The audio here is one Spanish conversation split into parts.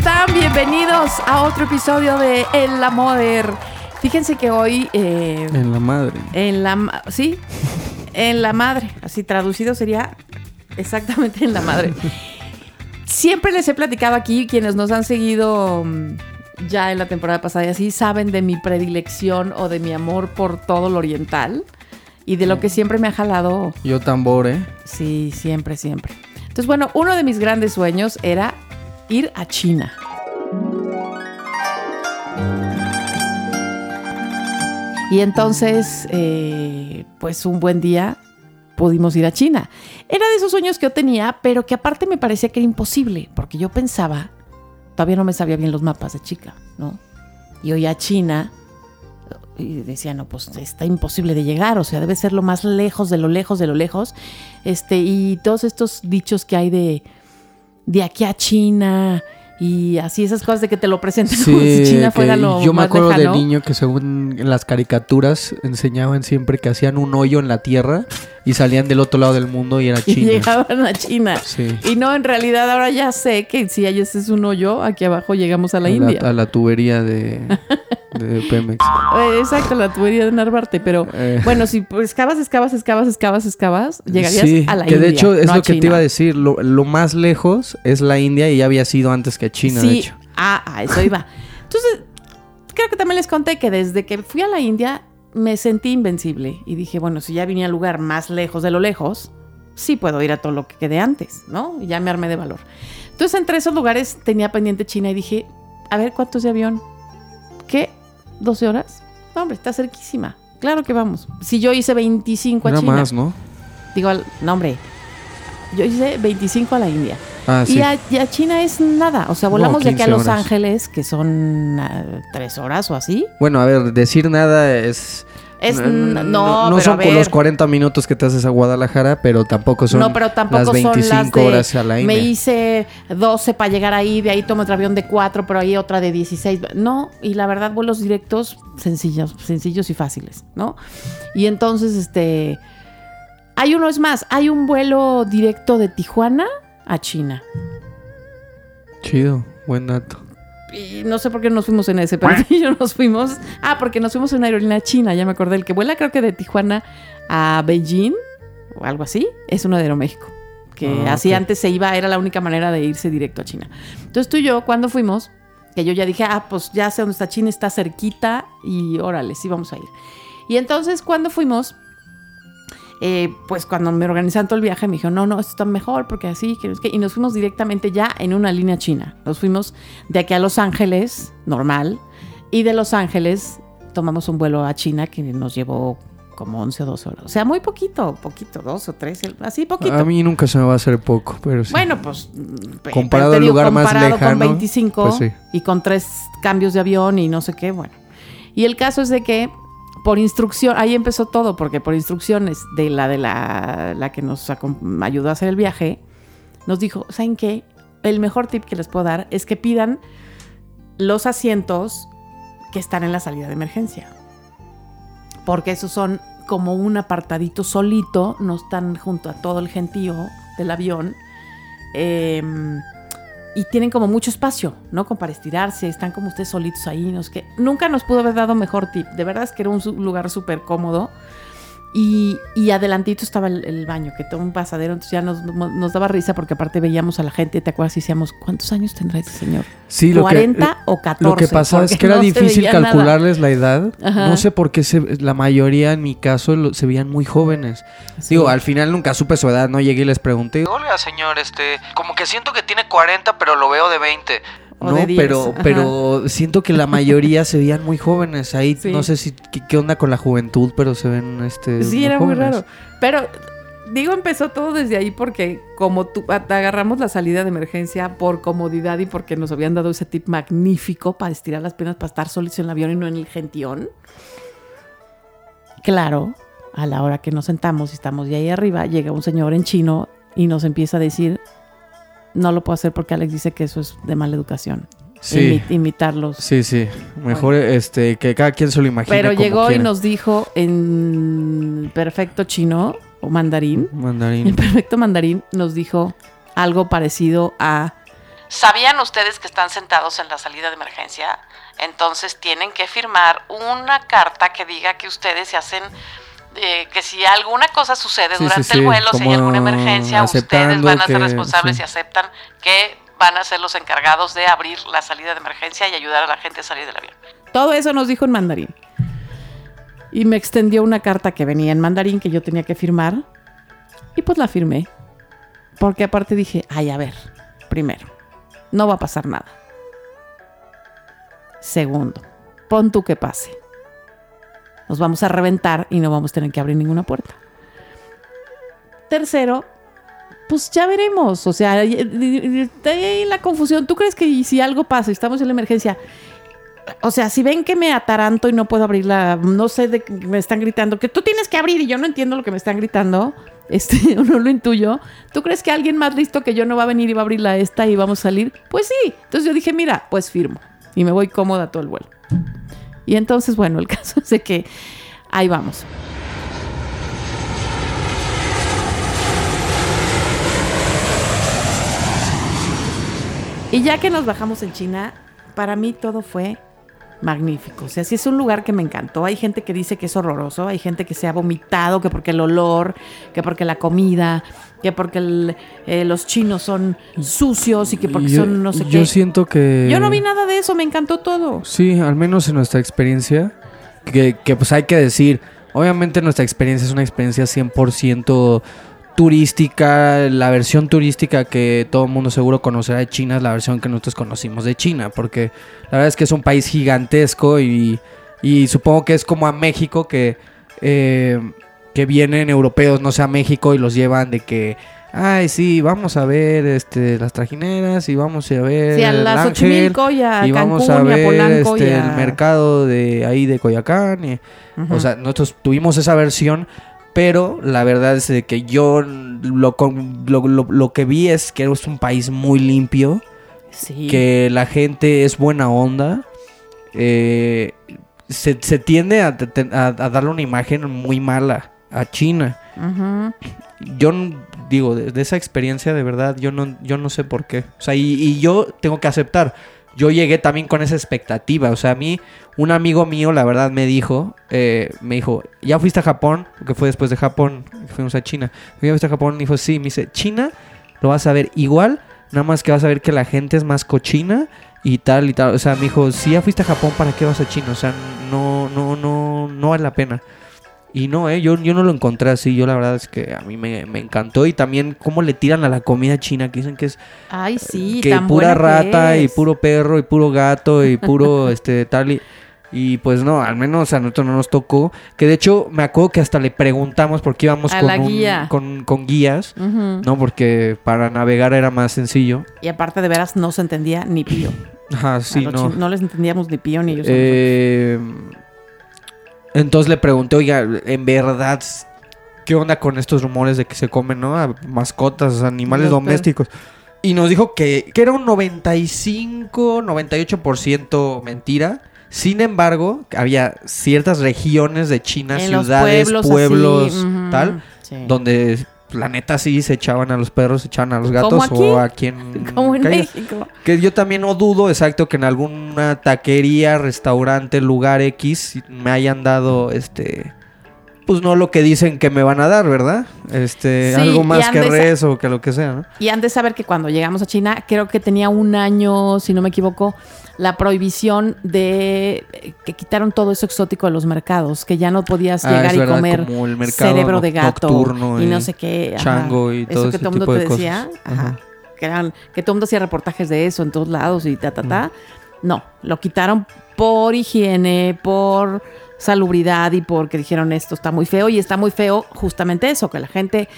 Están? Bienvenidos a otro episodio de En la Moder. Fíjense que hoy eh, En la madre. en la sí, en la madre, así traducido sería exactamente en la madre. Siempre les he platicado aquí quienes nos han seguido mm, ya en la temporada pasada y así saben de mi predilección o de mi amor por todo lo oriental y de lo que siempre me ha jalado Yo tambor, ¿eh? Sí, siempre, siempre. Entonces, bueno, uno de mis grandes sueños era ir a China. Y entonces, eh, pues un buen día pudimos ir a China. Era de esos sueños que yo tenía, pero que aparte me parecía que era imposible, porque yo pensaba, todavía no me sabía bien los mapas de chica, ¿no? Y hoy a China y decía, no, pues está imposible de llegar, o sea, debe ser lo más lejos de lo lejos de lo lejos. Este, y todos estos dichos que hay de, de aquí a China y así esas cosas de que te lo presentan como si China fuera lo yo me acuerdo lejano. de niño que según en las caricaturas enseñaban siempre que hacían un hoyo en la tierra y salían del otro lado del mundo y era y China. llegaban a China. Sí. Y no, en realidad ahora ya sé que si hay ese es un hoyo, aquí abajo llegamos a la a, India. a la tubería de, de Pemex. Eh, Exacto, la tubería de Narvarte, pero Eh. bueno, si excavas, excavas, excavas, excavas, excavas, llegarías sí, a la que India. de hecho es no lo que te iba a decir. Lo, lo más lejos es la India y ya había sido antes que China, sí, de hecho. Ah, a eso iba. Entonces, creo que también les conté que desde que fui a la India me sentí invencible y dije, bueno, si ya vine al lugar más lejos de lo lejos, sí puedo ir a todo lo que quedé antes, ¿no? Y ya me armé de valor. Entonces, entre esos lugares tenía pendiente China y dije, a ver, ¿cuántos de avión? ¿Qué? ¿12 horas? No, hombre, está cerquísima. Claro que vamos. Si yo hice 25 a China. más, ¿no? Digo, no, hombre. Yo hice 25 a la India. Ah, sí. Y, a, y a China es nada. O sea, No, volamos de aquí a 15 Los horas. Ángeles, que son ah, tres horas o así. Bueno, a ver, decir nada es... Es no, no, son con los ver. 40 minutos que te haces a Guadalajara, pero tampoco son no, pero tampoco las 25 son las de, horas a la Me India. hice 12 para llegar ahí, de ahí tomo otro avión de 4, pero ahí otra de 16. No, y la verdad, vuelos directos sencillos, sencillos y fáciles, ¿no? Y entonces, este. Hay uno, es más, hay un vuelo directo de Tijuana a China. Chido, buen dato. Y no sé por qué nos fuimos en ese, pero yo nos fuimos. Ah, porque nos fuimos en una aerolínea china, ya me acordé. El que vuela, creo que de Tijuana a Beijing o algo así, es uno de Aeroméxico. Que Ah, así antes se iba, era la única manera de irse directo a China. Entonces tú y yo, cuando fuimos, que yo ya dije, ah, pues ya sé dónde está China, está cerquita y órale, sí vamos a ir. Y entonces cuando fuimos, eh, pues cuando me organizaron todo el viaje me dijeron, no, no, esto está mejor porque así, que no sé qué". y nos fuimos directamente ya en una línea china. Nos fuimos de aquí a Los Ángeles, normal, y de Los Ángeles tomamos un vuelo a China que nos llevó como 11 o 12 horas. O sea, muy poquito, poquito, dos o tres, así poquito. A mí nunca se me va a hacer poco, pero sí. Bueno, pues mm, Comparado al lugar más comparado lejano, con 25 pues sí. y con tres cambios de avión y no sé qué, bueno. Y el caso es de que por instrucción, ahí empezó todo, porque por instrucciones de la de la, la que nos ayudó a hacer el viaje, nos dijo, ¿saben qué? El mejor tip que les puedo dar es que pidan los asientos que están en la salida de emergencia. Porque esos son como un apartadito solito, no están junto a todo el gentío del avión. eh, y tienen como mucho espacio, ¿no? Como para estirarse, están como ustedes solitos ahí, no qué. Nunca nos pudo haber dado mejor tip. De verdad es que era un lugar súper cómodo. Y, y adelantito estaba el, el baño, que todo un pasadero, entonces ya nos, nos daba risa porque aparte veíamos a la gente, ¿te acuerdas? Y decíamos, ¿cuántos años tendrá este señor? Sí, lo que, ¿40 o 14? Lo que pasaba es que era no difícil nada. calcularles la edad. Ajá. No sé por qué se- la mayoría, en mi caso, lo- se veían muy jóvenes. Sí. Digo, al final nunca supe su edad, no llegué y les pregunté. Oiga, señor, este, como que siento que tiene 40, pero lo veo de 20. O no, de 10, pero, ajá. pero siento que la mayoría se veían muy jóvenes. Ahí Sí. no sé si qué, qué onda con la juventud, pero se ven este. Sí, era muy raro. Pero digo empezó todo desde ahí porque como tú agarramos la salida de emergencia por comodidad y porque nos habían dado ese tip magnífico para estirar las piernas para estar solos en el avión y no en el gentión. Claro, a la hora que nos sentamos y estamos de ahí arriba, llega un señor en chino y nos empieza a decir, no lo puedo hacer porque Alex dice que eso es de mala educación. Sí. Imi- imitarlos. Sí, sí. Mejor este que cada quien se lo imagine. Pero como llegó y nos dijo en perfecto chino o mandarín, en Mandarín. perfecto mandarín, nos dijo algo parecido a... ¿Sabían ustedes que están sentados en la salida de emergencia? Entonces tienen que firmar una carta que diga que ustedes se hacen... eh, que si alguna cosa sucede Sí, durante sí, el vuelo, si hay alguna emergencia, ustedes van a ser que- responsables sí. y aceptan que van a ser los encargados de abrir la salida de emergencia y ayudar a la gente a salir del avión. Todo eso nos dijo en mandarín. Y me extendió una carta que venía en mandarín que yo tenía que firmar. Y pues la firmé. Porque aparte dije, ay, a ver, primero, no va a pasar nada. Segundo, pon tú que pase. Nos vamos a reventar y no vamos a tener que abrir ninguna puerta. Tercero, pues ya veremos. O sea, ahí la confusión. ¿Tú crees que si algo pasa y estamos en la emergencia, o sea, si ven que me ataranto y no puedo abrirla, no sé de qué me están gritando, que tú tienes que abrir y yo no entiendo lo que me están gritando, este, no lo intuyo. ¿Tú crees que alguien más listo que yo no va a venir y va a abrir la esta y vamos a salir? Pues sí. Entonces yo dije, mira, pues firmo y me voy cómoda todo el vuelo. Y entonces, bueno, el caso es de que ahí vamos. Y ya que nos bajamos en China, para mí todo fue magnífico. O sea, sí es un lugar que me encantó. Hay gente que dice que es horroroso, hay gente que se ha vomitado, que porque el olor, que porque la comida, que porque el- eh, los chinos son sucios y que porque yo, son no sé yo qué. siento que. Yo no vi nada de eso, me encantó todo. Sí, al menos en nuestra experiencia, que, que, pues hay que decir, obviamente nuestra experiencia es una experiencia 100% turística, la versión turística que todo el mundo seguro conocerá de China es la versión que nosotros conocimos de China, porque la verdad es que es un país gigantesco y, y supongo que es como a México que, eh, que vienen europeos, no sé, a México y los llevan de que... Ay, sí, vamos a ver este, las trajineras y vamos a ver Sí, a el las ángel y a y vamos a ver Polanco este, a- el mercado de ahí de Coyacán. y-. O sea, nosotros tuvimos esa versión, pero la verdad es de que yo lo, lo, lo- lo que vi es que es un país muy limpio, sí. que la gente es buena onda. eh, se, se tiende a, te- a- a darle una imagen muy mala a China. Yo digo, de, de esa experiencia de verdad, yo no, yo no sé por qué. O sea, y, y yo tengo que aceptar. Yo llegué también con esa expectativa. O sea, a mí, un amigo mío, la verdad, me dijo, eh, me dijo, ¿ya fuiste a Japón? Que fue después de Japón, fuimos a China. ¿Ya fuiste a Japón? Me dijo, sí. Me dice, China lo vas a ver igual, nada más que vas a ver que la gente es más cochina y tal y tal. O sea, me dijo, si ya fuiste a Japón, ¿para qué vas a China? O sea, no, no, no, no vale la pena. Y no, eh, yo, yo no lo encontré así. Yo la verdad es que a mí me, me encantó. Y también cómo le tiran a la comida china, que dicen que es Ay, sí, que tan pura buena que rata y puro perro y puro gato y puro este tal y, y pues no, al menos a nosotros no nos tocó. Que de hecho me acuerdo que hasta le preguntamos porque íbamos con, un- guía. con, con guías. ¿no? Porque para navegar era más sencillo. Y aparte de veras no se entendía ni pío. Ajá, A sí, no. no les entendíamos ni pío ni ellos. Eh, entonces le pregunté, oiga, en verdad, ¿qué onda con estos rumores de que se comen, ¿no? A mascotas, animales domésticos. Y nos dijo que, que era un 95, 98% mentira. Sin embargo, había ciertas regiones de China, En ciudades, pueblos, pueblos, así, ujú, tal, sí. donde la neta sí se echaban a los perros, se echaban a los gatos aquí, o a quien Como en. México. Que yo también no dudo, exacto, que en alguna taquería, restaurante, lugar X me hayan dado este. Pues no lo que dicen que me van a dar, ¿verdad? Este, Sí, algo más que de res o que lo que sea, ¿no? Y han de saber que cuando llegamos a China, creo que tenía un año, si no me equivoco, la prohibición de eh, que quitaron todo eso exótico de los mercados, que ya no podías Ah, llegar y verdad, comer como el mercado cerebro de noc- gato nocturno y y no sé qué. ajá. chango y todo eso que todo el mundo te de cosas. decía, ajá, Ajá. que eran que todo el mundo hacía reportajes de eso en todos lados y ta ta ta. No, lo quitaron por higiene, por salubridad y porque dijeron esto está muy feo y está muy feo justamente eso, que la gente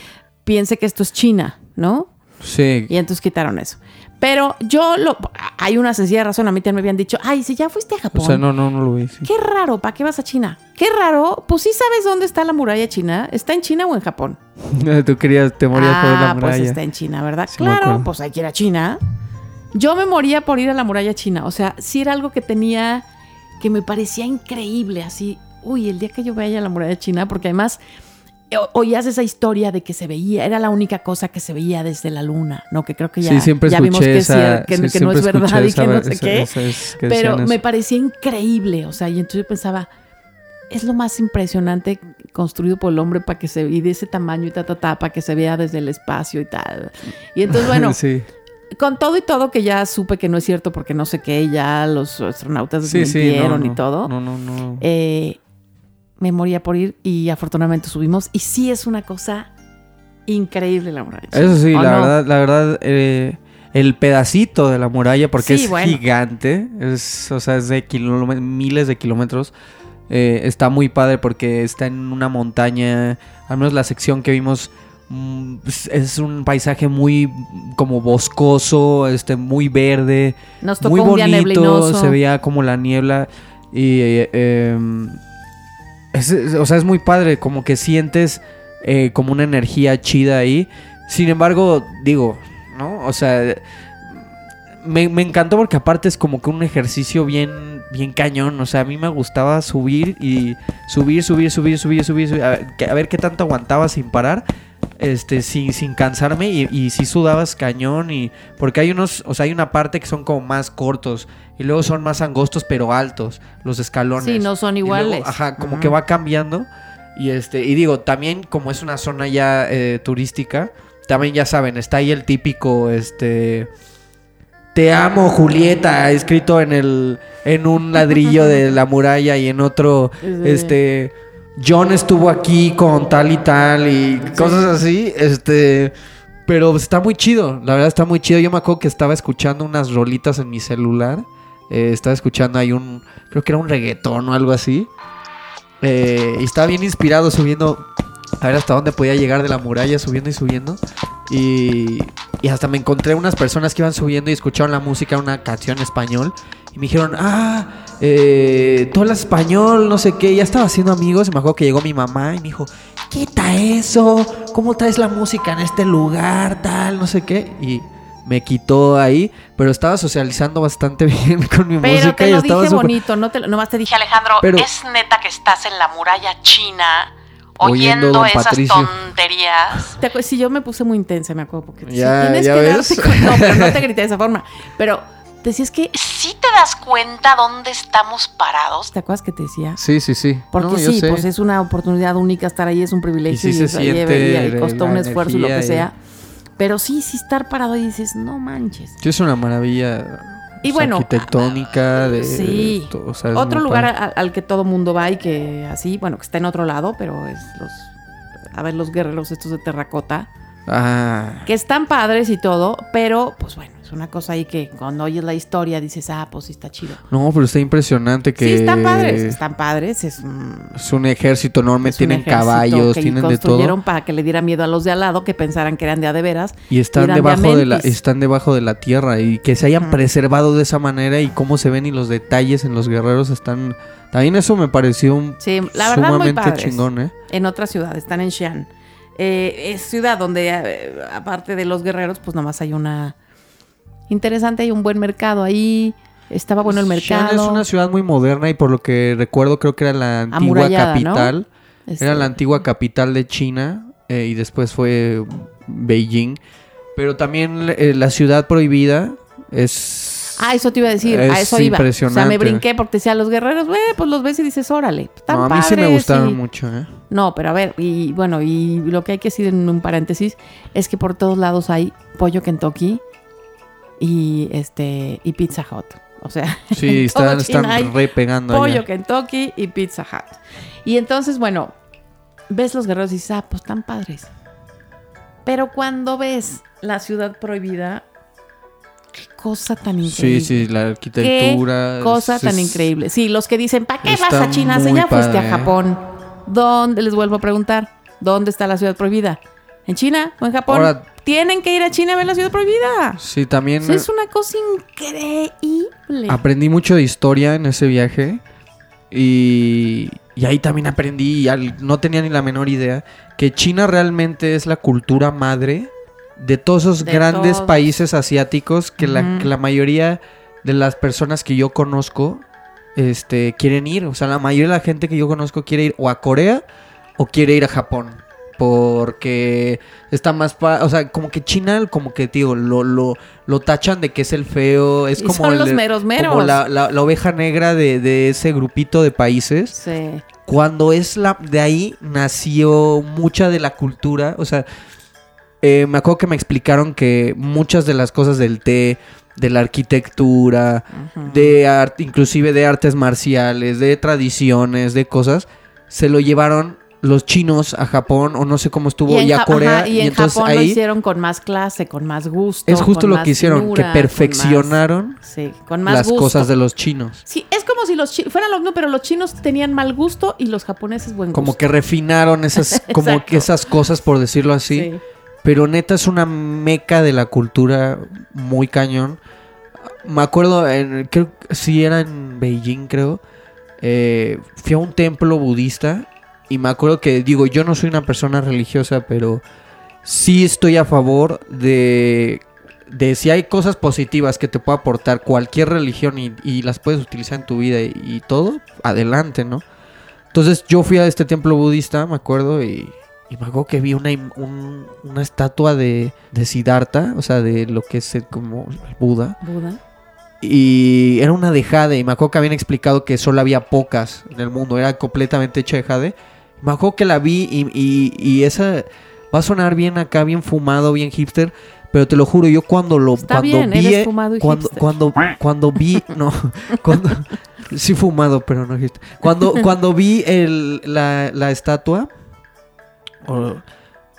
piense que esto es China, ¿no? Sí. Y entonces quitaron eso. Pero yo lo. Hay una sencilla razón. A mí también me habían dicho, ay, si ya fuiste a O Japón. sea, no, no, no lo sí. Qué raro, ¿para qué vas a China? Qué raro. Pues sí sabes dónde está la muralla china. ¿Está en China o en Japón? Tú querías, te morías por ver la ah, pues muralla. está en China, ¿verdad? Sí, claro, pues hay que ir a China. Yo me moría por ir a la muralla china. O sea, sí era algo que tenía, que me parecía increíble, así. Uy, el día que yo vaya a la muralla china, porque además eh, oías esa historia de que se veía, era la única cosa que se veía desde la luna, ¿no? Que creo que ya, sí, siempre ya vimos que, esa, que, sí, que no es verdad escuché y que esa- no sé esa- qué. esa- es que Pero me parecía increíble, o sea, y entonces yo pensaba, es lo más impresionante construido por el hombre para que se y de ese tamaño y ta ta ta para que se vea desde el espacio y tal. Y entonces bueno, sí, con todo y todo que ya supe que no es cierto porque no sé qué, ya los astronautas sí, sí, no, desmintieron no, y todo. No, no, no. eh, me moría por ir y afortunadamente subimos y sí es una cosa increíble la muralla. Eso sí, ¿O la no? verdad, la verdad, eh, el pedacito de la muralla, porque Sí, es bueno. gigante, es, o sea, es de miles de kilómetros, eh, está muy padre porque está en una montaña, al menos la sección que vimos es- es un paisaje muy mm, como boscoso, este, muy verde, Nos tocó muy bonito, se veía como la niebla y eh, em, es- o sea, es muy padre, como que sientes eh, como una energía chida ahí. Sin embargo, digo, ¿no? O sea, me, me encantó porque aparte es como que un ejercicio bien, bien cañón. O sea, a mí me gustaba subir y subir, subir, subir, subir, subir, subir, a, ver, que- a ver qué tanto aguantaba sin parar. Este, sin, sin cansarme y, y sí sudabas cañón y porque hay unos, o sea, hay una parte que son como más cortos y luego son más angostos pero altos los escalones. Sí, no son luego, iguales. ajá, como que va cambiando. Y este, y digo, también como es una zona ya eh, turística, también ya saben, está ahí el típico, este. Te amo, Julieta, escrito en el. en un ladrillo de la muralla y en otro. Sí. Este. John estuvo aquí con tal y tal y cosas así. Este. Pero está muy chido, la verdad está muy chido. Yo me acuerdo que estaba escuchando unas rolitas en mi celular. eh, estaba escuchando ahí un. Creo que era un reggaetón o algo así. Eh, y estaba bien inspirado subiendo a ver hasta dónde podía llegar de la muralla, subiendo y subiendo. Y, y hasta me encontré unas personas que iban subiendo y escucharon la música, una canción en español. Y me dijeron, ah, eh, tú hablas español, no sé qué. Ya estaba haciendo amigos. Y me acuerdo que llegó mi mamá y me dijo, quita eso. ¿Cómo traes la música en este lugar? Tal, no sé qué. Y me quitó ahí. Pero estaba socializando bastante bien con mi Pero música. te y lo estaba dije bonito, no te, nomás te dije, Alejandro, Pero- ¿es neta que estás en la muralla china Oyendo esas Patricio. tonterías? ¿Te acuerdas? Sí, yo me puse muy intensa, me acuerdo, porque Ya- tienes ya que ves. darte cuenta. No, pero no te grité de esa forma. Pero decías que. ¿Sí te das cuenta dónde estamos parados? ¿Te acuerdas que te decía? Sí, sí, sí. Porque No, sí, sé. pues es una oportunidad única estar ahí, es un privilegio Y sí y, se es- y- siente y- y costó un esfuerzo y lo que sea. Pero sí, sí estar parado y dices, no manches. Sí, es una maravilla. Y o sea, bueno, arquitectónica de sí. to- o sea, es Otro lugar padre. a- al que todo mundo va y que así, bueno, que está en otro lado, pero es los. A ver, los guerreros estos de terracota. Ah, que están padres y todo, pero pues bueno, es una cosa ahí que cuando oyes la historia dices, ah, pues sí está chido. no, pero está impresionante que Sí, están padres, están padres, es, un- es un ejército enorme, es un tienen ejército caballos, que tienen de construyeron todo para que le diera miedo a los de al lado, que pensaran que eran de a de veras. y están debajo de la están debajo de la tierra y que se hayan preservado de esa manera y cómo se ven y los detalles en los guerreros están también eso me pareció un Sí, la verdad sumamente chingón, ¿eh? En otra ciudad, están en Xi'an. Eh, es ciudad donde, eh, aparte de los guerreros, pues nomás hay una... Interesante, hay un buen mercado ahí. Estaba bueno el Xi'an mercado. es una ciudad muy moderna y por lo que recuerdo creo que era la antigua capital. Este, Era la antigua capital de China eh, y después fue Beijing. Pero también eh, la ciudad prohibida es... Ah, eso te iba a decir, a Es eso iba. O sea, impresionante. me brinqué porque decía los guerreros, güey, pues los ves y dices, órale, están no, a mí sí me gustaron y- mucho, ¿eh? No, pero a ver, y bueno, y lo que hay que decir en un paréntesis es que por todos lados hay pollo Kentucky y este y Pizza Hut. O sea, Sí, están, están re pegando pollo allá. Kentucky y Pizza Hut. Y entonces, bueno, ves los guerreros y dices, ah, pues están padres. Pero cuando ves la ciudad prohibida, qué cosa tan increíble. Sí, sí, la arquitectura. Qué cosa es- tan increíble. Sí, los que dicen, ¿para qué vas a China? Si ya fuiste a ¿eh? Japón. ¿Dónde? Les vuelvo a preguntar. ¿Dónde está la ciudad prohibida? En China o en Japón. Ahora- tienen que ir a China a ver la ciudad prohibida. Sí, también Eso es una cosa increíble. aprendí mucho de historia en ese viaje. Y, y ahí también aprendí, y al- no tenía ni la menor idea, que China realmente es la cultura madre de todos esos De grandes todos. países asiáticos que, la, que la mayoría de las personas que yo conozco este, quieren ir. O sea, la mayoría de la gente que yo conozco quiere ir o a Corea o quiere ir a Japón. Porque está más... pa- o sea, como que China, como que, digo, lo, lo, lo tachan de que es el feo. Es Y como son el- los meros meros. Como la, la- la oveja negra de, de ese grupito de países. Sí. Cuando es la... De ahí nació mucha de la cultura. O sea, eh, me acuerdo que me explicaron que muchas de las cosas del té, de la arquitectura, de arte, inclusive de artes marciales, de tradiciones, de cosas, se lo llevaron los chinos a Japón o no sé cómo estuvo y, a Corea ajá, y, y, en entonces Japón lo ahí hicieron con más clase, con más gusto. es justo lo que hicieron, finura, que con perfeccionaron más- sí, con más las gusto. cosas de los chinos. Sí, es como si los chinos fueran los no, pero los chinos tenían mal gusto y los japoneses buen gusto. Como que refinaron esas, como que esas cosas, por decirlo así. Sí. Pero neta es una meca de la cultura muy cañón. Me acuerdo, en, creo que sí era en Beijing, creo. eh, fui a un templo budista y me acuerdo que, digo, yo no soy una persona religiosa, pero sí estoy a favor de, de si hay cosas positivas que te pueda aportar cualquier religión y, y las puedes utilizar en tu vida y, y todo, adelante, ¿no? Entonces yo fui a este templo budista, me acuerdo, y, y me acuerdo que vi una, un- una estatua de, de Siddhartha, o sea, de lo que es el- como el Buda. Buda. Y era una de jade, y me acuerdo que habían explicado que solo había pocas en el mundo, era completamente hecha de jade. Me acuerdo que la vi y, y- y esa va a sonar bien acá, bien fumado, bien hipster, pero te lo juro, yo cuando lo Está cuando bien, vi eres fumado y cuando, hipster. cuando cuando vi no, cuando sí fumado, pero no hipster. Cuando cuando vi el, la, la estatua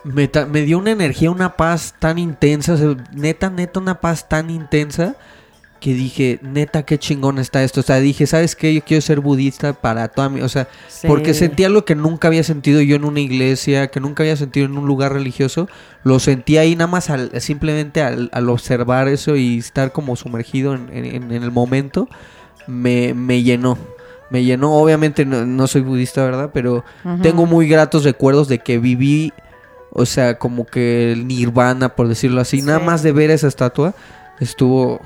me, dio una energía, una paz tan intensa, o sea, neta, neta, una paz tan intensa que dije, neta, qué chingón está esto. O sea, dije, ¿sabes qué? Yo quiero ser budista para toda mi... O sea, Sí. porque sentí algo que nunca había sentido yo en una iglesia, que nunca había sentido en un lugar religioso. Lo sentí ahí nada más al- simplemente al, al observar eso y estar como sumergido en, en- en el momento. Me, me llenó. Me llenó. Obviamente no, no soy budista, ¿verdad? Pero tengo muy gratos recuerdos de que viví, o sea, como que el nirvana, por decirlo así. Nada más de ver esa estatua estuvo...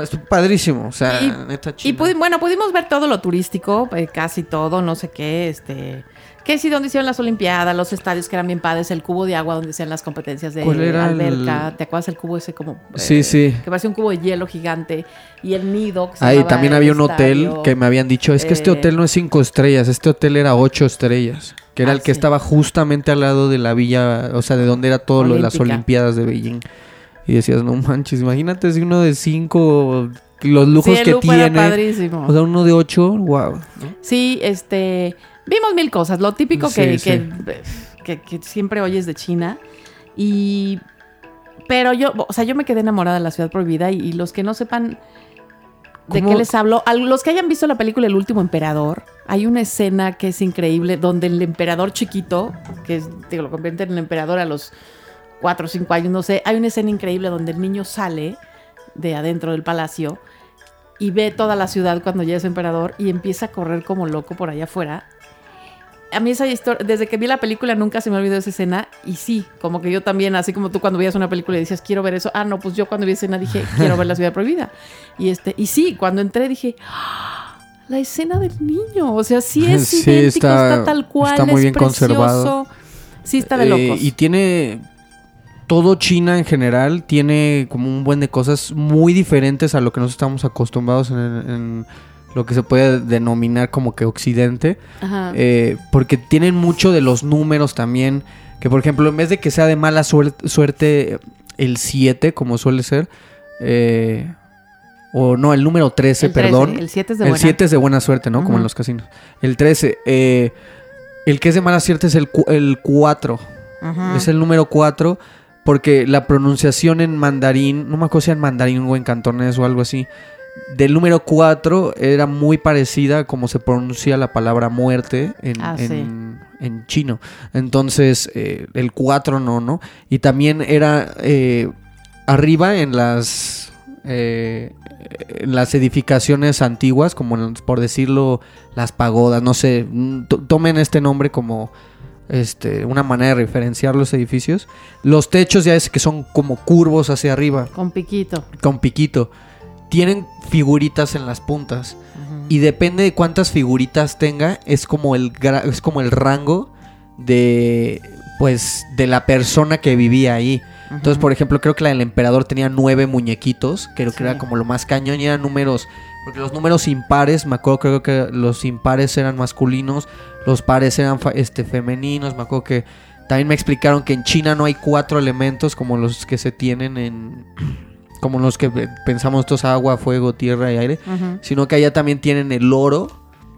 Estuvo padrísimo, o sea, Y- neta Y chido. pudi- bueno, pudimos ver todo lo turístico, eh, casi todo, no sé qué, este, que sí, donde hicieron las Olimpiadas, los estadios que eran bien padres, el cubo de agua donde hacían las competencias de ¿Cuál era el- alberca, ¿te acuerdas el cubo ese como? Sí, eh, sí. Que parecía un cubo de hielo gigante y el nido. que se Ahí también había un hotel que me habían dicho, es que este Eh, hotel no es cinco estrellas, este hotel era ocho estrellas, que era Ah, el que sí. estaba justamente al lado de la villa, o sea, de donde era todo lo de las. Olimpiadas de Beijing. Y decías, no manches, imagínate si uno de cinco, los lujos sí, el que lujo era tiene, padrísimo. o sea, uno de ocho, wow. Sí, este. Vimos mil cosas. Lo típico que, Sí, que, que- que siempre oyes de China. Y. Pero yo, o sea, yo me quedé enamorada de la ciudad prohibida. Y, y los que no sepan de ¿Cómo? qué les hablo, a los que hayan visto la película El último emperador, hay una escena que es increíble donde el emperador chiquito, que es, digo, lo convierten en emperador a los cuatro o cinco años, no sé, hay una escena increíble donde el niño sale de adentro del palacio y ve toda la ciudad cuando ya es emperador y empieza a correr como loco por allá afuera. A mí esa historia, desde que vi la película nunca se me olvidó esa escena y sí, como que yo también, así como tú cuando veías una película y decías quiero ver eso, ah no, pues yo cuando vi esa escena dije quiero ver la ciudad prohibida y este y sí, cuando entré dije "Ah, la escena del niño, o sea sí es Sí, idéntico, está- está, tal cual, está muy es bien conservado. precioso. sí está de Eh, locos, y tiene todo China en general tiene como un buen de cosas muy diferentes a lo que nos estamos acostumbrados en, en lo que se puede denominar como que Occidente. Ajá. Eh, porque tienen mucho de los números también. Que por ejemplo, en vez de que sea de mala suer- suerte el 7, como suele ser, eh, o no, el número 13, El 13, perdón. el 7 es de El buena. 7 es de buena suerte, ¿no? Como en los casinos. El 13, eh, el que es de mala suerte es el, cu- el 4. Ajá. Es el número 4. Porque la pronunciación en mandarín, no me acuerdo si en mandarín o en cantonés o algo así, del número 4 era muy parecida a como se pronuncia la palabra muerte en, Ah, sí. en- chino. Entonces, eh, el 4 no, ¿no? Y también era eh, arriba en las, eh, en las edificaciones antiguas, como en- por decirlo, las pagodas, no sé, mm, to- tomen este nombre como este, una manera de referenciar los edificios. Los techos ya es que son como curvos hacia arriba, Con piquito. con piquito. Tienen figuritas en las puntas. Y depende de cuántas figuritas tenga, es como el gra- es como el rango de pues de la persona que vivía ahí. Entonces, por ejemplo, creo que la del emperador tenía nueve muñequitos, creo que era como lo más cañón y eran números, porque los números impares, me acuerdo creo que los impares eran masculinos, los pares eran este femeninos, me acuerdo que también me explicaron que en China no hay cuatro elementos como los que se tienen en como los que pe- pensamos estos agua, fuego, tierra y aire, sino que allá también tienen el oro.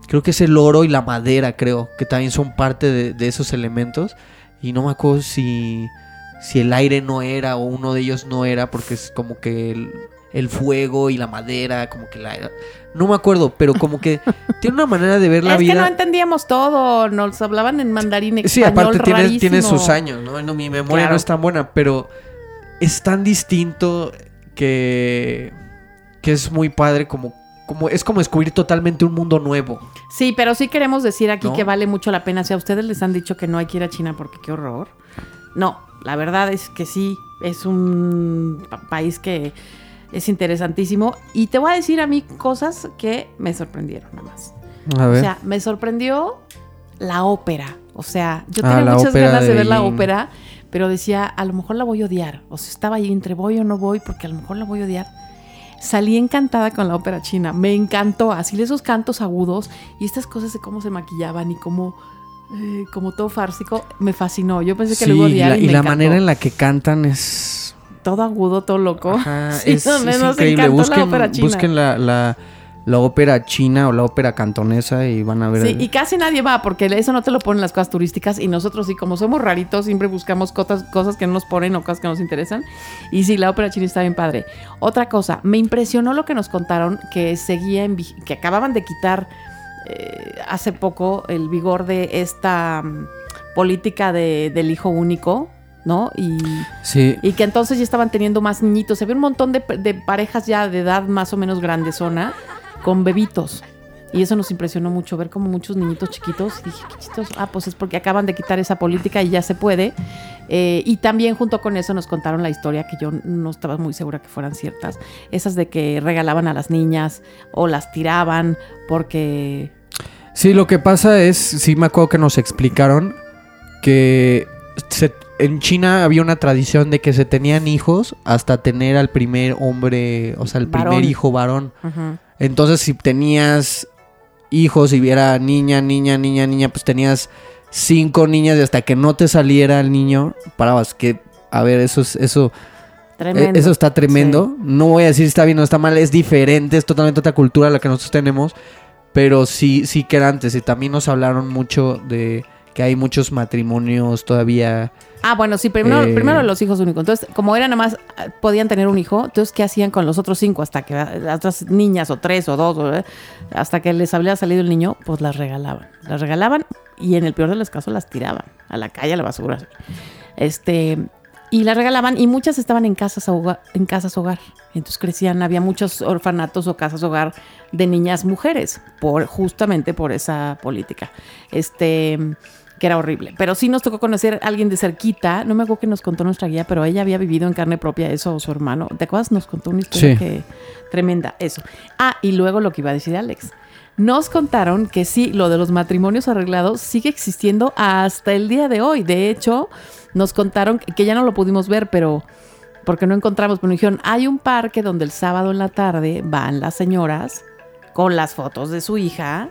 Creo que es el oro y la madera, creo, que también son parte de, de esos elementos. Y no me acuerdo si, si el aire no era o uno de ellos no era, porque es como que el, el fuego y la madera, como que la... No me acuerdo, pero como que tiene una manera de ver la es vida. que no entendíamos todo, nos hablaban en mandarín Sí, español aparte tiene, tiene sus años, ¿no? No, Mi memoria Claro. no es tan buena, pero es tan distinto que, que es muy padre como, como es como descubrir totalmente un mundo nuevo. Sí, pero sí queremos decir aquí ¿No? que vale mucho la pena. Si a ustedes les han dicho que no hay que ir a China porque qué horror. No, la verdad es que sí, es un pa- país que es interesantísimo. Y te voy a decir a mí cosas que me sorprendieron nada más. A O sea, me sorprendió la ópera. O sea, yo Ah, tenía la muchas ganas de, de ver la ópera, pero decía, a lo mejor la voy a odiar. O sea, estaba ahí entre voy o no voy, porque a lo mejor la voy a odiar. Salí encantada con la ópera china. Me encantó. Así esos cantos agudos y estas cosas de cómo se maquillaban y cómo, eh, como todo fársico, me fascinó. Yo pensé que lo iba a y odiar. la, y, y me la manera en la que cantan es... Todo agudo, todo loco. Ajá, Sí, es, no, increíble. Busquen, la ópera china. busquen la, la, la ópera china o la ópera cantonesa y van a ver... Sí, y casi nadie va porque eso no te lo ponen las cosas turísticas y nosotros sí, como somos raritos, siempre buscamos cosas, cosas que no nos ponen o cosas que nos interesan. Y sí, la ópera china está bien padre. Otra cosa, me impresionó lo que nos contaron que seguía en que acababan de quitar eh, hace poco el vigor de esta mm, política de- del hijo único, ¿no? Y, Sí, y que entonces ya estaban teniendo más niñitos. Se ve un montón de, de parejas ya de edad más o menos grandezona con bebitos. Y eso nos impresionó mucho, ver como muchos niñitos chiquitos. Y dije, qué chistoso. Ah, pues es porque acaban de quitar esa política y ya se puede. Eh, y también junto con eso nos contaron la historia que yo no estaba muy segura que fueran ciertas. Esas de que regalaban a las niñas o las tiraban porque... Sí, lo que pasa es, sí me acuerdo que nos explicaron que se- en China había una tradición de que se tenían hijos hasta tener al primer hombre, o sea, el primer hijo varón. Entonces, si tenías hijos y era niña, niña, niña, niña, pues tenías cinco niñas y hasta que no te saliera el niño, parabas. Que, a ver, eso es, eso, Tremendo. eh, eso está tremendo. No voy a decir si está bien o está mal, es diferente, es totalmente otra cultura la que nosotros tenemos. Pero sí, sí que era antes. Y también nos hablaron mucho de que hay muchos matrimonios todavía. Ah, bueno, sí, primero, Eh, primero los hijos únicos. Entonces, como eran nada más, ah, podían tener un hijo, entonces, ¿qué hacían con los otros cinco? Hasta que ah, las otras niñas, o tres, o dos, o, eh, hasta que les había salido el niño, pues las regalaban. Las regalaban y en el peor de los casos las tiraban a la calle, a la basura. Este, y las regalaban y muchas estaban en casas, hogar, en casas hogar. Entonces crecían, había muchos orfanatos o casas hogar de niñas mujeres, por, justamente por esa política. Este que era horrible. Pero sí nos tocó conocer a alguien de cerquita. No me acuerdo que nos contó nuestra guía, pero ella había vivido en carne propia eso o su hermano. ¿Te acuerdas? Nos contó una historia Sí. que tremenda. Eso. Ah, y luego lo que iba a decir Alex. Nos contaron que sí, lo de los matrimonios arreglados sigue existiendo hasta el día de hoy. De hecho, nos contaron que que ya no lo pudimos ver, pero porque no encontramos, pero nos dijeron, hay un parque donde el sábado en la tarde van las señoras con las fotos de su hija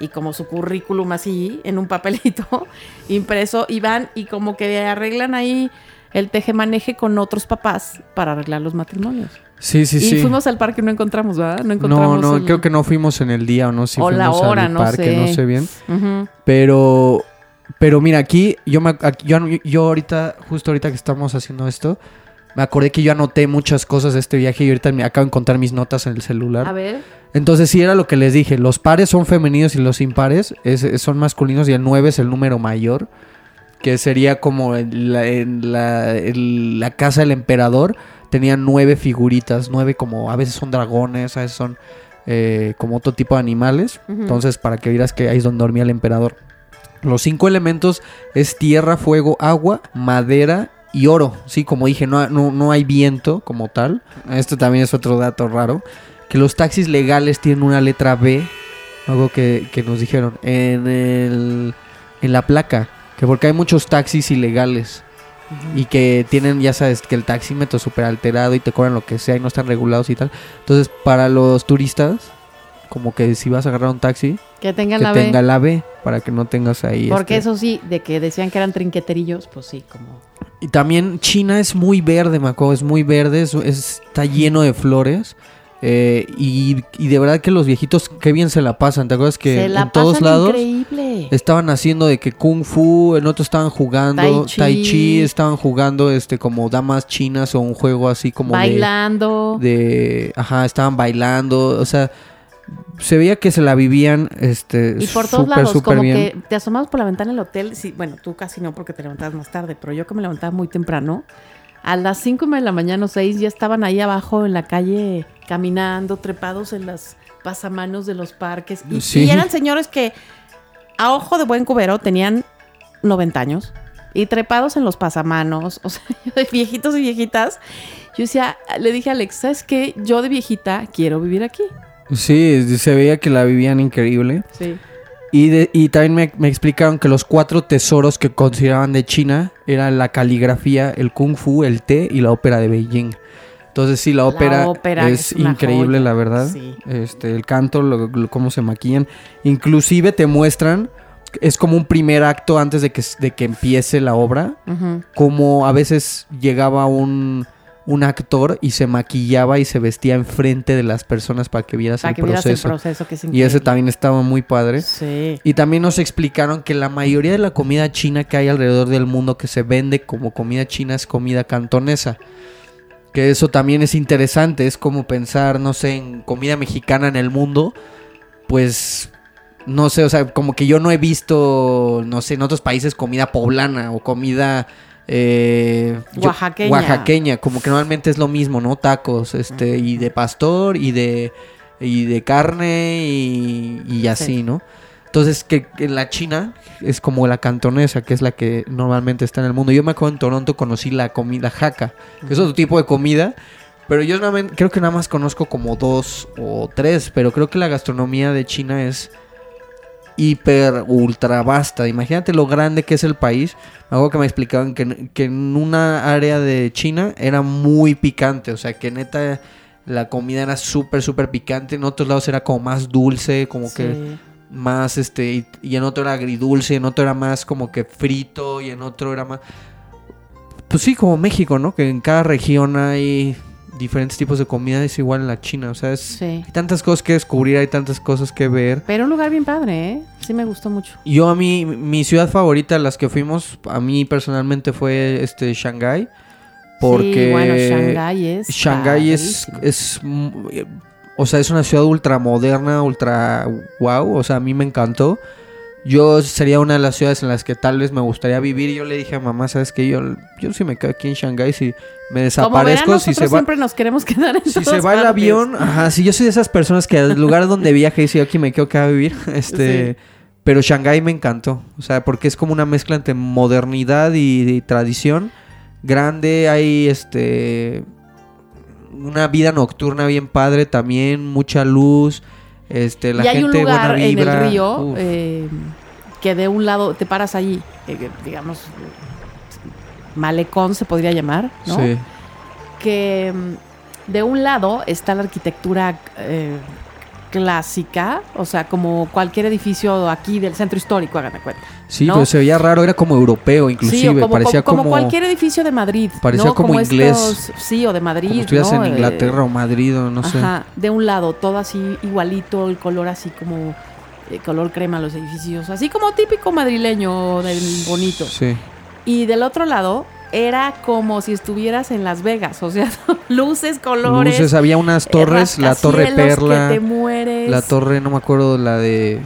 y como su currículum así en un papelito impreso y van y como que arreglan ahí el tejemaneje con otros papás para arreglar los matrimonios. Sí, sí, y sí. fuimos al parque y no encontramos, ¿verdad? No no, encontramos. no, el- creo que no fuimos en el día o no, si O fuimos la hora, al no sé. no sé bien. Ujú. Pero, pero mira, aquí, yo, me, yo, yo ahorita, justo ahorita que estamos haciendo esto, me acordé que yo anoté muchas cosas de este viaje y ahorita me acabo de encontrar mis notas en el celular. A ver. Entonces sí era lo que les dije, los pares son femeninos y los impares es- es- son masculinos y el 9 es el número mayor, que sería como en la, en la, en la casa del emperador, tenían nueve figuritas, nueve como a veces son dragones, a veces son eh, como otro tipo de animales, entonces para que vieras que ahí es donde dormía el emperador. Los cinco elementos es tierra, fuego, agua, madera y oro. Sí, como dije, no, no, no hay viento como tal. Esto también es otro dato raro. Que los taxis legales tienen una letra B. Algo que, que nos dijeron. En, el, en la placa. Que porque hay muchos taxis ilegales. Y que tienen, ya sabes, que el taxímetro es súper alterado y te cobran lo que sea y no están regulados y tal. Entonces, para los turistas, como que si vas a agarrar un taxi, Que tengan que la B. tenga la B para que no tengas ahí. Porque este- eso sí, de que decían que eran trinqueterillos, pues sí, como. Y también China es muy verde, acuerdo, es muy verde, es- es- está lleno de flores. eh, y, y de verdad que los viejitos, qué bien se la pasan. ¿Te acuerdas que se la en todos lados increíble. estaban haciendo de que kung fu, en otros estaban jugando Tai tai chi. estaban jugando este como damas chinas o un juego así como de- Bailando. de, ajá, estaban bailando, o sea, se veía que se la vivían este Y por todos lados, como bien. que te asomabas por la ventana del hotel. Sí, bueno, tú casi no porque te levantabas más tarde, pero yo que me levantaba muy temprano, a las 5 de la mañana o 6 ya estaban ahí abajo en la calle caminando, trepados en las pasamanos de los parques. Y, Sí. y eran señores que, a ojo de buen cubero, tenían 90 años y trepados en los pasamanos, o sea, de viejitos y viejitas. Yo decía, le dije a Alex, ¿sabes qué? Yo de viejita quiero vivir aquí. Sí, se veía que la vivían increíble. Sí. Y, de- y también me, me explicaron que los cuatro tesoros que consideraban de China eran la caligrafía, el kung fu, el té y la ópera de Beijing. Entonces sí, la ópera, ópera es, increíble, joya, la verdad. sí. Este, el canto, lo- lo- cómo se maquillan. Inclusive te muestran, es como un primer acto antes de que, de que empiece la obra, como a veces llegaba un, un actor y se maquillaba y se vestía enfrente de las personas para que vieras Para el que vieras el proceso. proceso que es Y ese también estaba muy padre. Sí. Y también nos explicaron que la mayoría de la comida china que hay alrededor del mundo que se vende como comida china es comida cantonesa. Que eso también es interesante, es como pensar, no sé, en comida mexicana en el mundo, pues no sé, o sea, como que yo no he visto, no sé, en otros países comida poblana o comida eh, yo- Oaxaqueña. oaxaqueña, como que normalmente es lo mismo, ¿no? Tacos, este, y de pastor y de y de carne y, y así, Sí. ¿no? Entonces, que, que la China es como la cantonesa, que es la que normalmente está en el mundo. Yo me acuerdo en Toronto conocí la comida jaca, que es otro tipo de comida, pero yo creo que nada más conozco como dos o tres, pero creo que la gastronomía de China es hiper, ultra vasta. Imagínate lo grande que es el país. Acuerdo que me explicaban que, que en una área de China era muy picante, o sea, que neta la comida era súper, súper picante. En otros lados era como más dulce, como que más este y, y en otro era agridulce, en otro era más como que frito y en otro era más pues sí, como México, ¿no? Que en cada región hay diferentes tipos de comida, es igual en la China, o sea, es Sí. hay tantas cosas que descubrir, hay tantas cosas que ver. Pero un lugar bien padre, ¿eh? Sí me gustó mucho. Yo a mí mi ciudad favorita, las que fuimos, a mí personalmente fue este Shanghái porque Sí, bueno, Shanghái es. Shanghái es, es, eh, o sea, es una ciudad ultra moderna, ultra wow, o sea, a mí me encantó. Yo sería una de las ciudades en las que tal vez me gustaría vivir. Y yo le dije a mamá, ¿sabes qué? Yo, yo si me quedo aquí en Shanghái, si me Como verán, desaparezco, si se va... siempre nos queremos quedar en Si se va el avión, ajá, si yo soy de esas personas que al lugar donde viaje dice, yo aquí me quedo acá a vivir, este, pero Shanghái me encantó, o sea, porque es como una mezcla entre modernidad y, y tradición, grande, hay este, una vida nocturna bien padre también, mucha luz, este, la y hay gente un lugar en el río eh, que de un lado te paras allí, eh, digamos, malecón se podría llamar, ¿no? Sí. Que mm, de un lado está la arquitectura eh, clásica, o sea, como cualquier edificio aquí del centro histórico, háganme cuenta. Sí, ¿no? pero se veía raro, era como europeo inclusive, sí, o como, parecía como, como, cualquier edificio de Madrid. parecía ¿no? como inglés. estos- sí, o de Madrid. como si estuvieras ¿no? en Eh, Inglaterra o Madrid o no sé. Ajá, de un lado, todo así igualito, el color así como eh, color crema los edificios, así como típico madrileño del bonito. Sí. Y del otro lado, era como si estuvieras en Las Vegas, o sea, luces, colores. Luces, había unas torres, la torre Perla, que te mueres. la torre, no me acuerdo, la de,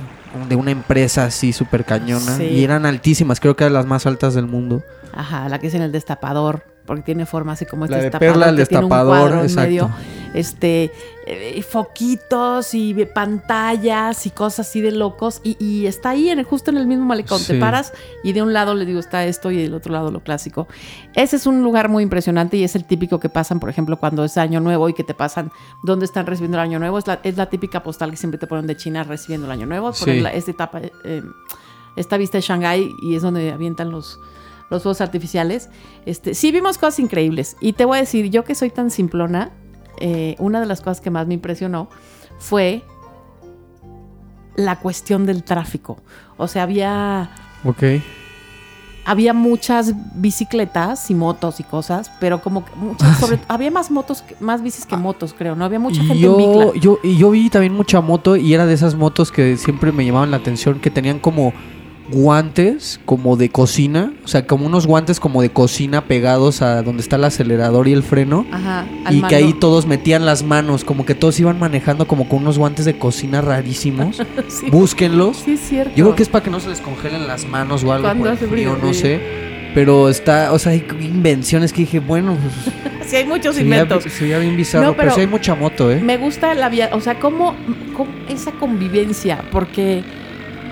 de una empresa así súper cañona. Sí. Y eran altísimas, creo que eran las más altas del mundo. Ajá, la que es en el destapador, porque tiene forma así como este La de destapador. perla, el que tiene un destapador, en exacto. medio. Este, eh, foquitos y pantallas y cosas así de locos. Y, y está ahí, en el- justo en el mismo malecón. Sí. Te paras y de un lado le digo está esto y del otro lado lo clásico. Ese es un lugar muy impresionante y es el típico que pasan, por ejemplo, cuando es Año Nuevo y que te pasan dónde están recibiendo el Año Nuevo. Es la, es la típica postal que siempre te ponen de China recibiendo el Año Nuevo. Sí. la- esta etapa, eh, esta vista de Shanghái y es donde avientan los, los fuegos artificiales. Este, sí vimos cosas increíbles. Y te voy a decir, yo que soy tan simplona, eh, una de las cosas que más me impresionó fue la cuestión del tráfico. O sea, había, Ok. había muchas bicicletas y motos y cosas, pero como que muchas, sobre- había más motos, que- más bicis que motos, creo, ¿no? Había mucha gente en bicla. yo, yo, y yo vi también mucha moto y era de esas motos que siempre me llamaban la atención, que tenían como guantes como de cocina, o sea, como unos guantes como de cocina pegados a donde está el acelerador y el freno. Ajá, al Y que ahí todos metían las manos, como que todos iban manejando como con unos guantes de cocina rarísimos. Sí, Búsquenlos. sí, cierto. Yo creo que es para que no se les congelen las manos o algo por el frío, no sé. Pero está, o sea, hay invenciones que dije, bueno, pues, Sí, hay muchos inventos. se veía bien bizarro, No, pero, pero- sí hay mucha moto, ¿eh? Me gusta la vía, o sea, cómo, cómo esa convivencia, porque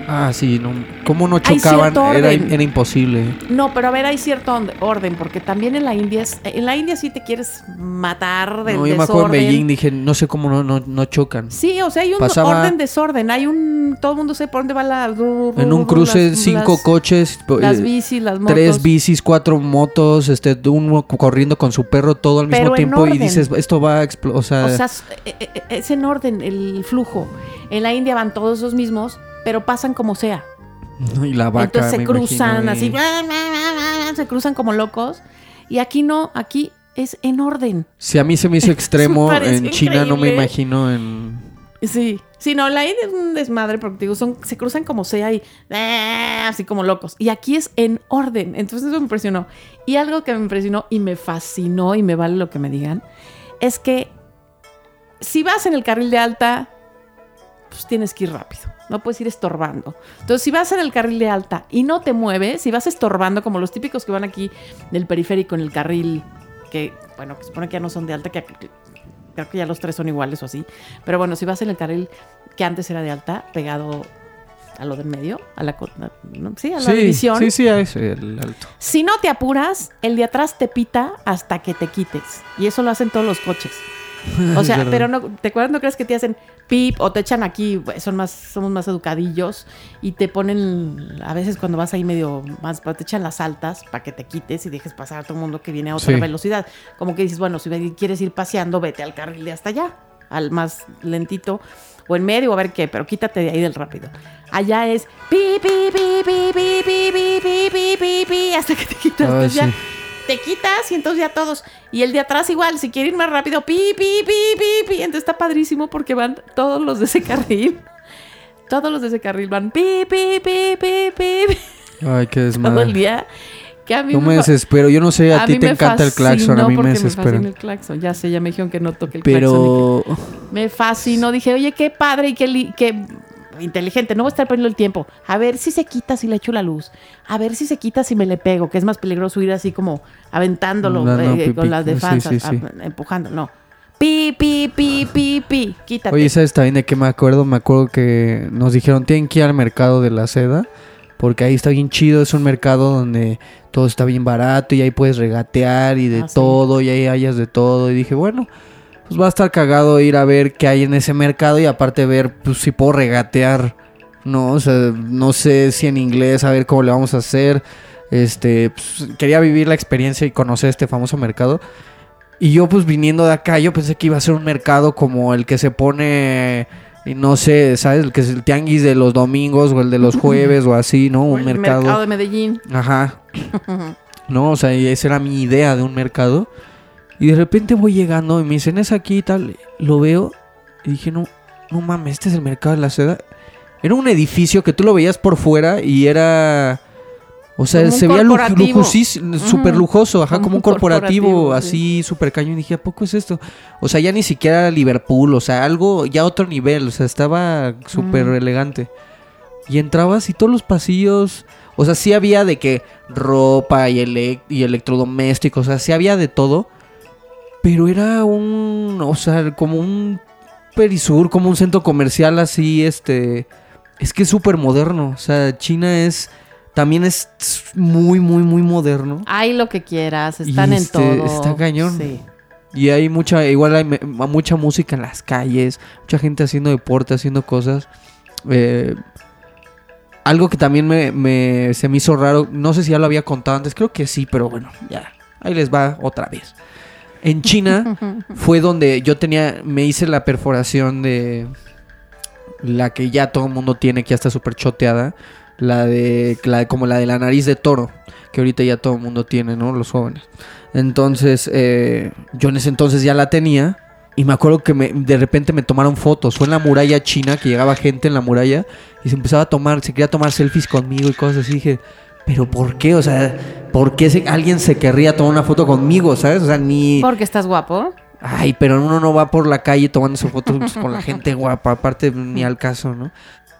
Ah, sí, no, cómo no chocaban, era, imposible. no, pero a ver, hay cierto orden, porque también en la India es, en la India sí te quieres matar del No, yo me acuerdo en. Beijing, dije, no sé cómo no, no, no chocan. Sí, o sea, hay un Pasaba- orden desorden, hay un todo el mundo sabe por dónde va la En un cruce, las- cinco las- coches, las eh, bicis, las motos. tres bicis, cuatro motos, este, uno corriendo con su perro todo al mismo Pero tiempo y dices, esto va a explotar, o sea, O sea, es, eh, eh, es en orden el flujo. En la India van todos los mismos, pero pasan como sea. y la vaca, Entonces se me cruzan así, se cruzan como locos. Y aquí no, aquí es en orden. Si a mí se me hizo extremo, en China no me imagino en... Sí, sí, no, la India es un desmadre porque digo, son, se cruzan como sea y así como locos. Y aquí es en orden. Entonces eso me impresionó. Y algo que me impresionó y me fascinó y me vale lo que me digan, es que si vas en el carril de alta, pues tienes que ir rápido. No puedes ir estorbando. Entonces, si vas en el carril de alta y no te mueves, si vas estorbando, como los típicos que van aquí del periférico en el carril, que, bueno, que supone que ya no son de alta, que creo que ya los tres son iguales o así. Pero bueno, si vas en el carril que antes era de alta, pegado a lo del medio, a la, ¿no? sí, a la Sí, división. sí, sí, el alto. Si no te apuras, el de atrás te pita hasta que te quites. Y eso lo hacen todos los coches. O sea, pero no, ¿te acuerdas? ¿No crees que te hacen pip o te echan aquí? pues, Son más, somos más educadillos y te ponen, a veces cuando vas ahí medio más, te echan las altas para que te quites y dejes pasar a todo el mundo que viene a otra Sí. velocidad. Como que dices, bueno, si quieres ir paseando, vete al carril de hasta allá, al más lentito o en medio a ver qué, pero quítate de ahí del rápido. Allá es pi, pi, pi, pi, pi, pi, pi, pi, pi, pi, pi, hasta que te quitas. Ay, sí. Te quitas y entonces ya todos. Y el de atrás igual, si quiere ir más rápido, pi, pi, pi, pi, pi. Entonces está padrísimo porque van todos los de ese carril. Todos los de ese carril van pi, pi, pi, pi, pi, Ay, qué todo el desmadre. día. Que a mí No me desespero, yo no sé, a, ti te me encanta el claxon, a mí me desespera. fascina el claxon. Ya sé, ya me dijeron que no toque el claxon. Pero Me fascinó. Dije, oye, qué padre y qué inteligente. No voy a estar perdiendo el tiempo. A ver si se quita si le echo la luz. A ver si se quita si me le pego. Que es más peligroso ir así como aventándolo No, no, eh, pi, con pi. las defensas, sí, sí. a- empujando. No. Pi, pi, pi, pi, pi. Quítate. Oye, ¿sabes también de qué me acuerdo? Me acuerdo que nos dijeron, tienen que ir al mercado de la seda, porque ahí está bien chido, es un mercado donde todo está bien barato y ahí puedes regatear y de Ah, sí. todo, y ahí hayas de todo. Y dije, bueno, pues va a estar cagado ir a ver qué hay en ese mercado y aparte ver pues, si puedo regatear, ¿no? O sea, no sé si en inglés, a ver cómo le vamos a hacer. Este, pues, quería vivir la experiencia y conocer este famoso mercado. Y yo pues viniendo de acá, yo pensé que iba a ser un mercado como el que se pone, no sé, ¿sabes? El que es el tianguis de los domingos o el de los jueves o así, ¿no? O Un el mercado. de Medellín. Ajá. No, o sea, esa era mi idea de un mercado. Y de repente voy llegando y me dicen, es aquí y tal. Lo veo y dije, no, no mames, este es el mercado de la seda. Era un edificio que tú lo veías por fuera y era O sea, se veía súper lujoso, ajá, Como como un corporativo, corporativo, así súper cañón. Y dije, ¿a poco es esto? O sea, ya ni siquiera era Liverpool, o sea, algo, ya otro nivel, o sea, estaba súper Mm. elegante. Y entrabas y todos los pasillos, o sea, sí había de que ropa y, ele- y electrodomésticos, o sea, sí había de todo. Pero era un, o sea, como un perisur, como un centro comercial así, este... Es que es súper moderno, o sea, China es... También es muy, muy, muy moderno. Hay lo que quieras, están en este, todo. está cañón. Sí. Y hay mucha, igual hay me- mucha música en las calles, mucha gente haciendo deporte, haciendo cosas. Eh, algo que también me, me- se me hizo raro, no sé si ya lo había contado antes, creo que sí, pero bueno, ya, ahí les va otra vez. En China fue donde yo tenía, me hice la perforación de la que ya todo el mundo tiene, que ya está súper choteada, la de, la, como la de la nariz de toro, que ahorita ya todo el mundo tiene, ¿no? Los jóvenes. Entonces, eh, yo en ese entonces ya la tenía. Y me acuerdo que me- de repente me tomaron fotos. Fue en la muralla china, que llegaba gente en la muralla y se empezaba a tomar, se quería tomar selfies conmigo y cosas así. Dije, ¿pero por qué? O sea, ¿por qué se- alguien se querría tomar una foto conmigo, sabes? O sea, ni... Porque estás guapo. Ay, pero uno no va por la calle tomándose fotos pues, con la gente guapa, aparte ni al caso, ¿no?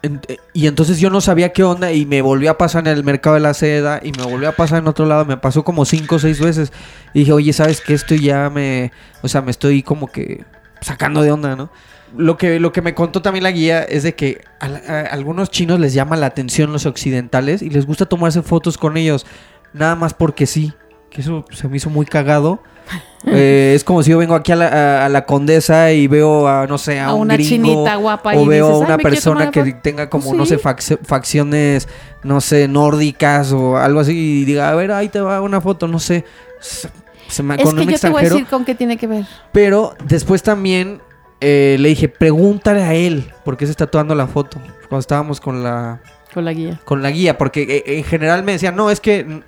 Eh, y entonces yo no sabía qué onda y me volvió a pasar en el mercado de la seda y me volvió a pasar en otro lado, me pasó como cinco o seis veces. Y dije, oye, ¿sabes qué? Esto ya me, o sea, me estoy como que sacando de onda, ¿no? Lo que, lo que me contó también la guía es de que a, algunos chinos les llama la atención los occidentales y les gusta tomarse fotos con ellos, nada más porque sí. Que eso se me hizo muy cagado. Eh, es como si yo vengo aquí a la, a- a la condesa y veo a, no sé, a, A un una gringo, chinita guapa y o veo dices, a "Ay, una persona que una foto". tenga como, Pues no sé, sí. fac- facciones, no sé, nórdicas o algo así y diga, a ver, ahí te va una foto, no sé. Se, me Es con que un yo te voy a decir con qué tiene que ver. Pero después también eh, le dije, pregúntale a él, porque se está tomando la foto. Cuando estábamos con la, Con la guía. con la guía, porque eh, en general me decían, no, es que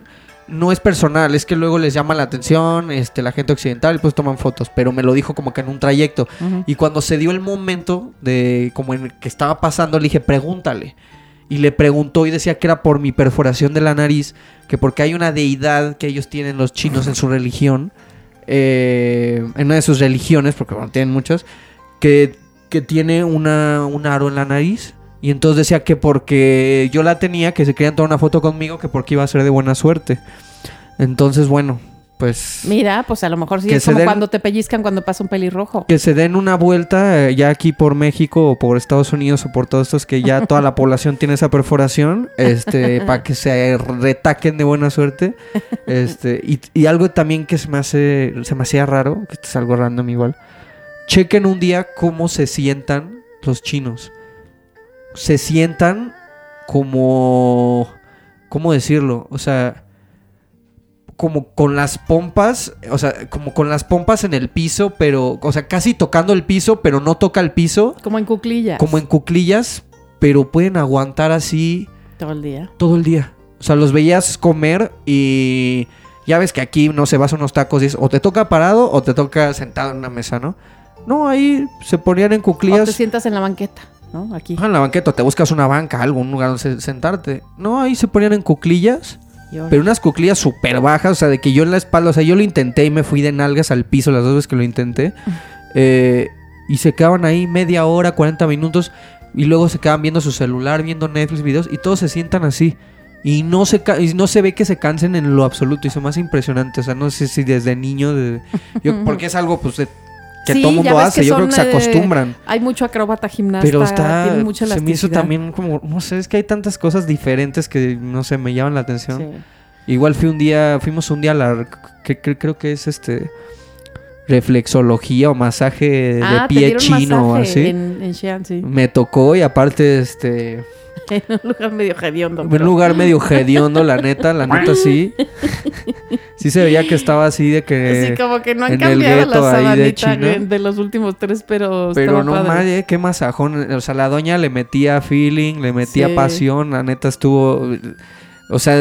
no es personal, es que luego les llama la atención este, la gente occidental y pues toman fotos, pero me lo dijo como que en un trayecto. Y cuando se dio el momento de como en el que estaba pasando, le dije, pregúntale. Y le preguntó y decía que era por mi perforación de la nariz, que porque hay una deidad que ellos tienen los chinos en su religión, eh, en una de sus religiones, porque bueno, tienen muchas, que, que tiene una, un aro en la nariz. Y entonces decía que porque yo la tenía, que se querían tomar una foto conmigo, que porque iba a ser de buena suerte. Entonces, bueno, pues... Mira, pues a lo mejor sí Que es se como den- cuando te pellizcan cuando pasa un pelirrojo. Que se den una vuelta eh, ya aquí por México o por Estados Unidos o por todos estos que ya toda la población tiene esa perforación, este, para que se retaquen de buena suerte. Este, y, y algo también que se me hace, se me hacía raro, que esto es algo random igual. Chequen un día cómo se sientan los chinos. Se sientan como, ¿cómo decirlo? O sea, como con las pompas, o sea, como con las pompas en el piso, pero, o sea, casi tocando el piso, pero no toca el piso, Como en cuclillas. como en cuclillas, pero pueden aguantar así Todo el día. todo el día. O sea, los veías comer y ya ves que aquí, no sé, vas a unos tacos y es o te toca parado o te toca sentado en una mesa, ¿no? No, ahí se ponían en O te cuclillas. sientas en la banqueta, ¿no? Aquí. Ah, en la banqueta, te buscas una banca, algo, un lugar donde se- sentarte. No, ahí se ponían en cuclillas. Pero unas cuclillas súper bajas, o sea, de que yo en la espalda, o sea, yo lo intenté y me fui de nalgas al piso las dos veces que lo intenté. Eh, y se quedaban ahí media hora, 40 minutos, y luego se quedaban viendo su celular, viendo Netflix, videos, y todos se sientan así. Y no se, y no se ve que se cansen en lo absoluto, y eso más impresionante, o sea, no sé si desde niño, de- yo- porque es algo pues de- que Sí, todo mundo hace, yo creo que se eh, acostumbran. Hay mucho acróbata gimnasta. Pero está. mucha Se me hizo también como. No sé, es que hay tantas cosas diferentes que no sé, me llaman la atención. Sí. Igual fui un día, fuimos un día a la, que, que- creo que es este reflexología o masaje Ah, de te pie chino o así. En, en Xi'an, sí. Me tocó y aparte este En un lugar medio hediondo. un pero- lugar medio hediondo, la neta, la neta sí. Sí se veía que estaba así de que Así como que no han en cambiado la sabanita China. de, de los últimos tres, pero pero no eh, qué masajón, o sea, la doña le metía feeling, le metía Sí. pasión, la neta estuvo o sea,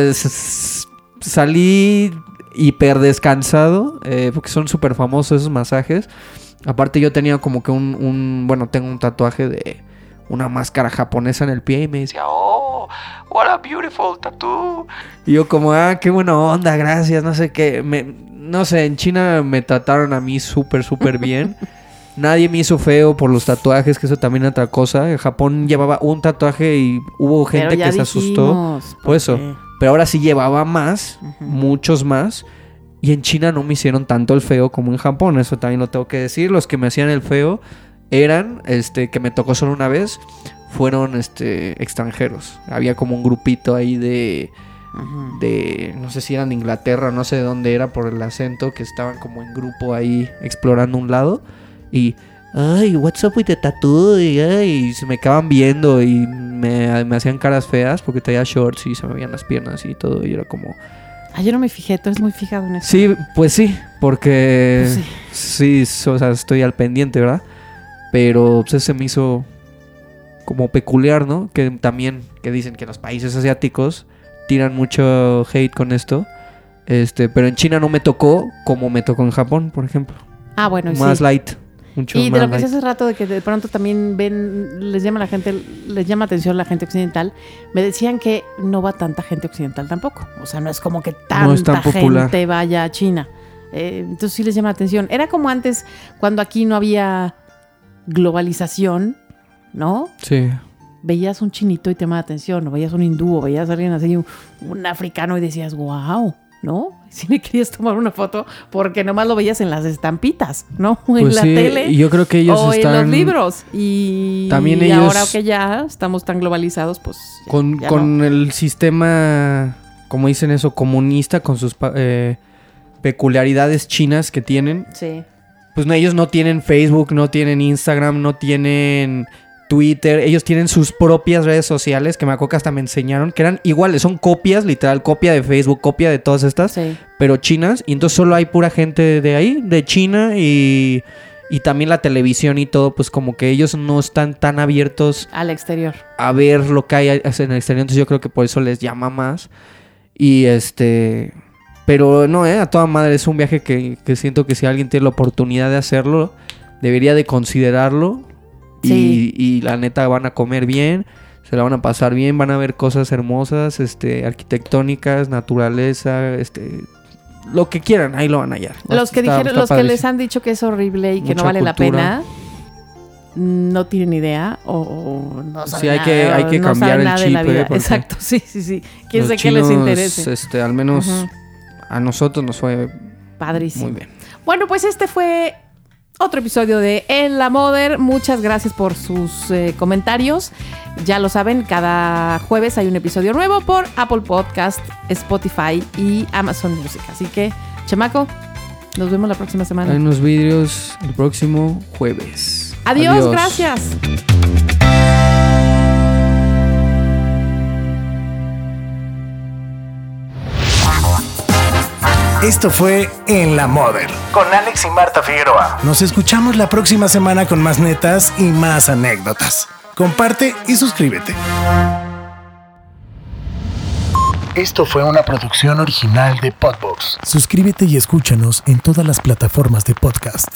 salí hiper descansado, eh, porque son súper famosos esos masajes. Aparte yo tenía como que un, un, bueno, tengo un tatuaje de una máscara japonesa en el pie y me decía, oh, what a beautiful tattoo. Y yo como, ah, qué buena onda, gracias, no sé qué. Me, no sé, en China me trataron a mí súper, súper bien. Nadie me hizo feo por los tatuajes, que eso también es otra cosa. En Japón llevaba un tatuaje y hubo gente que se asustó. Por eso. Pero ahora sí llevaba más, muchos más. Y en China no me hicieron tanto el feo como en Japón. Eso también lo tengo que decir. Los que me hacían el feo eran, este, que me tocó solo una vez, fueron, este, extranjeros. Había como un grupito ahí de, de, no sé si eran de Inglaterra, no sé de dónde era por el acento, que estaban como en grupo ahí explorando un lado. Y, ay, what's up with the tattoo? Y, ay, se me acaban viendo y me, me hacían caras feas porque traía shorts y se me veían las piernas y todo. Y era como, Ah, yo no me fijé, tú eres muy fijado en eso. sí, pues sí, porque Pues sí. sí, o sea, estoy al pendiente, ¿verdad? Pero pues, se me hizo como peculiar, ¿no? Que también, que dicen que los países asiáticos tiran mucho hate con esto. Este, pero en China no me tocó como me tocó en Japón, por ejemplo. Ah, bueno, más sí. light. Mucho Y de lo que decía hace rato de que de pronto también ven, les llama la gente, les llama atención la gente occidental, me decían que no va tanta gente occidental tampoco. O sea, no es como que tanta No tan gente vaya a China. Eh, entonces sí les llama la atención. Era como antes, cuando aquí no había globalización, ¿no? Sí. Veías un chinito y te llamaba la atención, o veías un hindú, o veías a alguien así, un, un africano y decías, wow, ¿no? Si le querías tomar una foto porque nomás lo veías en las estampitas, ¿no? En Pues la sí, tele yo creo que ellos o en están los libros. Y, También y ellos- ahora que ya estamos tan globalizados, pues. con, ya con no. el sistema, como dicen eso, comunista, con sus eh, peculiaridades chinas que tienen. Sí. Pues no, ellos no tienen Facebook, no tienen Instagram, no tienen Twitter. Ellos tienen sus propias redes sociales que me acuerdo que hasta me enseñaron, que eran iguales, son copias, literal, copia de Facebook, copia de todas estas, Sí. pero chinas. Y entonces solo hay pura gente de ahí, de China y, y también la televisión y todo, pues como que ellos no están tan abiertos Al exterior. a ver lo que hay en el exterior. Entonces yo creo que por eso les llama más. Y este... Pero no, eh, a toda madre es un viaje que, que siento que si alguien tiene la oportunidad de hacerlo, debería de considerarlo. Y- Sí. Y, la neta van a comer bien, se la van a pasar bien, van a ver cosas hermosas, este, arquitectónicas, naturaleza, este, lo que quieran, ahí lo van a hallar. Los que Está- dijeron, está los que les han dicho que es horrible y que no vale la pena, no tienen idea o, o no saben Sí, hay que- hay que no cambiar el chip, eh, Exacto, sí, sí, sí. Quién sé qué les chinos, interese. Este, al menos a nosotros nos fue Padrísimo. muy bien. Bueno, pues este fue otro episodio de En la Moder. Muchas gracias por sus eh, comentarios. Ya lo saben, cada jueves hay un episodio nuevo por Apple Podcast, Spotify y Amazon Music. Así que, chamaco, nos vemos la próxima semana. Hay unos vídeos el próximo jueves. Adiós, gracias. Esto fue En la Model con Alex y Marta Figueroa. Nos escuchamos la próxima semana con más netas y más anécdotas. Comparte y suscríbete. Esto fue una producción original de Podbox. Suscríbete y escúchanos en todas las plataformas de podcast.